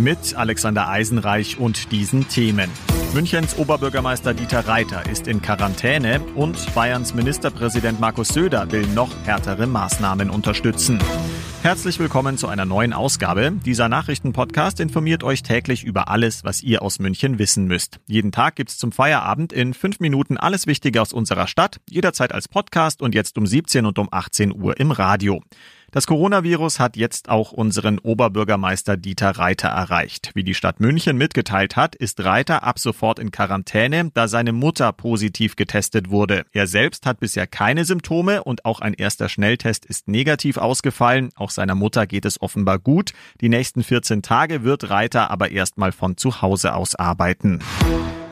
Mit Alexander Eisenreich und diesen Themen. Münchens Oberbürgermeister Dieter Reiter ist in Quarantäne und Bayerns Ministerpräsident Markus Söder will noch härtere Maßnahmen unterstützen. Herzlich willkommen zu einer neuen Ausgabe. Dieser Nachrichtenpodcast informiert euch täglich über alles, was ihr aus München wissen müsst. Jeden Tag gibt's zum Feierabend in fünf Minuten alles Wichtige aus unserer Stadt, jederzeit als Podcast und jetzt um 17 und um 18 Uhr im Radio. Das Coronavirus hat jetzt auch unseren Oberbürgermeister Dieter Reiter erreicht. Wie die Stadt München mitgeteilt hat, ist Reiter ab sofort in Quarantäne, da seine Mutter positiv getestet wurde. Er selbst hat bisher keine Symptome und auch ein erster Schnelltest ist negativ ausgefallen. Auch seiner Mutter geht es offenbar gut. Die nächsten 14 Tage wird Reiter aber erstmal von zu Hause aus arbeiten.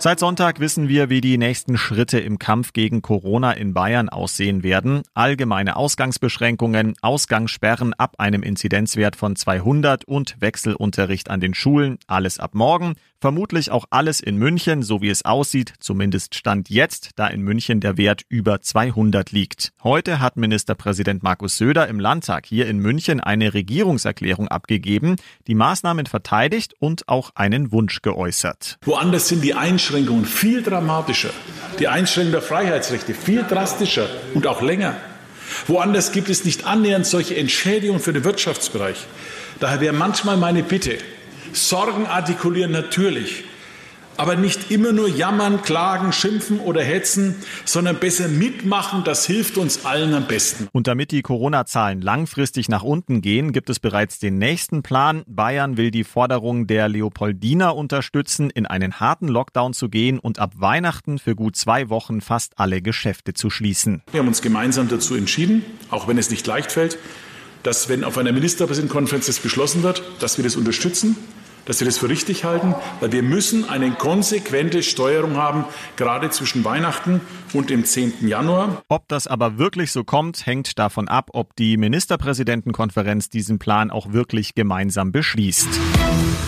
Seit Sonntag wissen wir, wie die nächsten Schritte im Kampf gegen Corona in Bayern aussehen werden. Allgemeine Ausgangsbeschränkungen, Ausgangssperren ab einem Inzidenzwert von 200 und Wechselunterricht an den Schulen, alles ab morgen. Vermutlich auch alles in München, so wie es aussieht, zumindest Stand jetzt, da in München der Wert über 200 liegt. Heute hat Ministerpräsident Markus Söder im Landtag hier in München eine Regierungserklärung abgegeben, die Maßnahmen verteidigt und auch einen Wunsch geäußert. Woanders sind die Einschränkungen viel dramatischer, die Einschränkung der Freiheitsrechte viel drastischer und auch länger. Woanders gibt es nicht annähernd solche Entschädigungen für den Wirtschaftsbereich. Daher wäre manchmal meine Bitte, Sorgen artikulieren natürlich, aber nicht immer nur jammern, klagen, schimpfen oder hetzen, sondern besser mitmachen, das hilft uns allen am besten. Und damit die Corona-Zahlen langfristig nach unten gehen, gibt es bereits den nächsten Plan. Bayern will die Forderung der Leopoldiner unterstützen, in einen harten Lockdown zu gehen und ab Weihnachten für gut zwei Wochen fast alle Geschäfte zu schließen. Wir haben uns gemeinsam dazu entschieden, auch wenn es nicht leicht fällt, dass wenn auf einer Ministerpräsidentenkonferenz das beschlossen wird, dass wir das unterstützen dass wir das für richtig halten, weil wir müssen eine konsequente Steuerung haben, gerade zwischen Weihnachten und dem 10. Januar. Ob das aber wirklich so kommt, hängt davon ab, ob die Ministerpräsidentenkonferenz diesen Plan auch wirklich gemeinsam beschließt.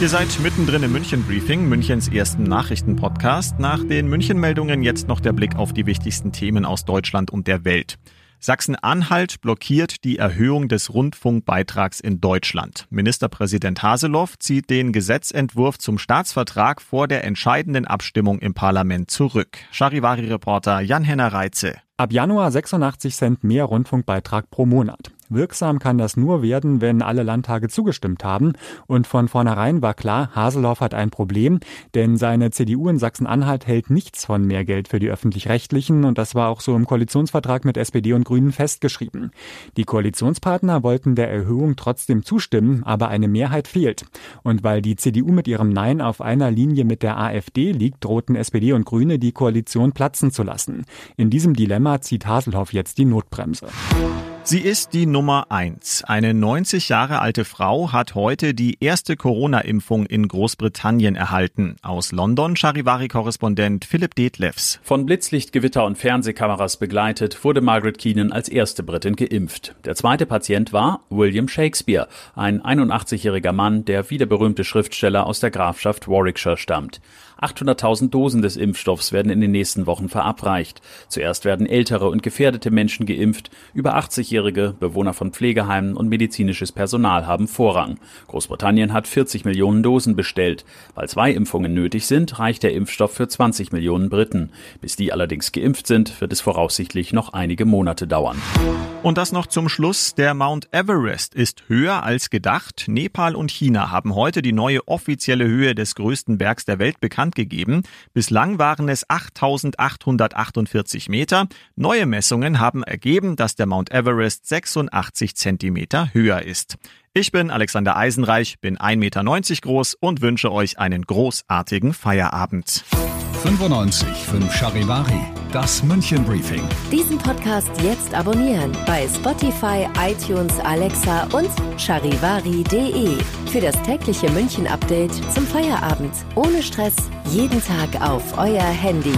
Ihr seid mittendrin im München Briefing, Münchens ersten Nachrichtenpodcast. Nach den München Meldungen jetzt noch der Blick auf die wichtigsten Themen aus Deutschland und der Welt. Sachsen-Anhalt blockiert die Erhöhung des Rundfunkbeitrags in Deutschland. Ministerpräsident Haseloff zieht den Gesetzentwurf zum Staatsvertrag vor der entscheidenden Abstimmung im Parlament zurück. Charivari-Reporter Jan-Henner Reitze. Ab Januar 86 Cent mehr Rundfunkbeitrag pro Monat. Wirksam kann das nur werden, wenn alle Landtage zugestimmt haben. Und von vornherein war klar, Haseloff hat ein Problem, denn seine CDU in Sachsen-Anhalt hält nichts von mehr Geld für die öffentlich-rechtlichen und das war auch so im Koalitionsvertrag mit SPD und Grünen festgeschrieben. Die Koalitionspartner wollten der Erhöhung trotzdem zustimmen, aber eine Mehrheit fehlt. Und weil die CDU mit ihrem Nein auf einer Linie mit der AfD liegt, drohten SPD und Grüne die Koalition platzen zu lassen. In diesem Dilemma zieht Haselhoff jetzt die Notbremse. Sie ist die Nummer eins. Eine 90 Jahre alte Frau hat heute die erste Corona-Impfung in Großbritannien erhalten. Aus London Charivari-Korrespondent Philipp Detlefs. Von Blitzlichtgewitter und Fernsehkameras begleitet wurde Margaret Keenan als erste Britin geimpft. Der zweite Patient war William Shakespeare, ein 81-jähriger Mann, der wie der berühmte Schriftsteller aus der Grafschaft Warwickshire stammt. 800.000 Dosen des Impfstoffs werden in den nächsten Wochen verabreicht. Zuerst werden ältere und gefährdete Menschen geimpft. Über 80-Jährige, Bewohner von Pflegeheimen und medizinisches Personal haben Vorrang. Großbritannien hat 40 Millionen Dosen bestellt. Weil zwei Impfungen nötig sind, reicht der Impfstoff für 20 Millionen Briten. Bis die allerdings geimpft sind, wird es voraussichtlich noch einige Monate dauern. Und das noch zum Schluss. Der Mount Everest ist höher als gedacht. Nepal und China haben heute die neue offizielle Höhe des größten Bergs der Welt bekannt gegeben. Bislang waren es 8848 Meter. Neue Messungen haben ergeben, dass der Mount Everest 86 Zentimeter höher ist. Ich bin Alexander Eisenreich, bin 1,90 Meter groß und wünsche euch einen großartigen Feierabend. 95 5 Charivari Das München Briefing. Diesen Podcast jetzt abonnieren bei Spotify, iTunes, Alexa und charivari.de. Für das tägliche München Update zum Feierabend. Ohne Stress, jeden Tag auf euer Handy.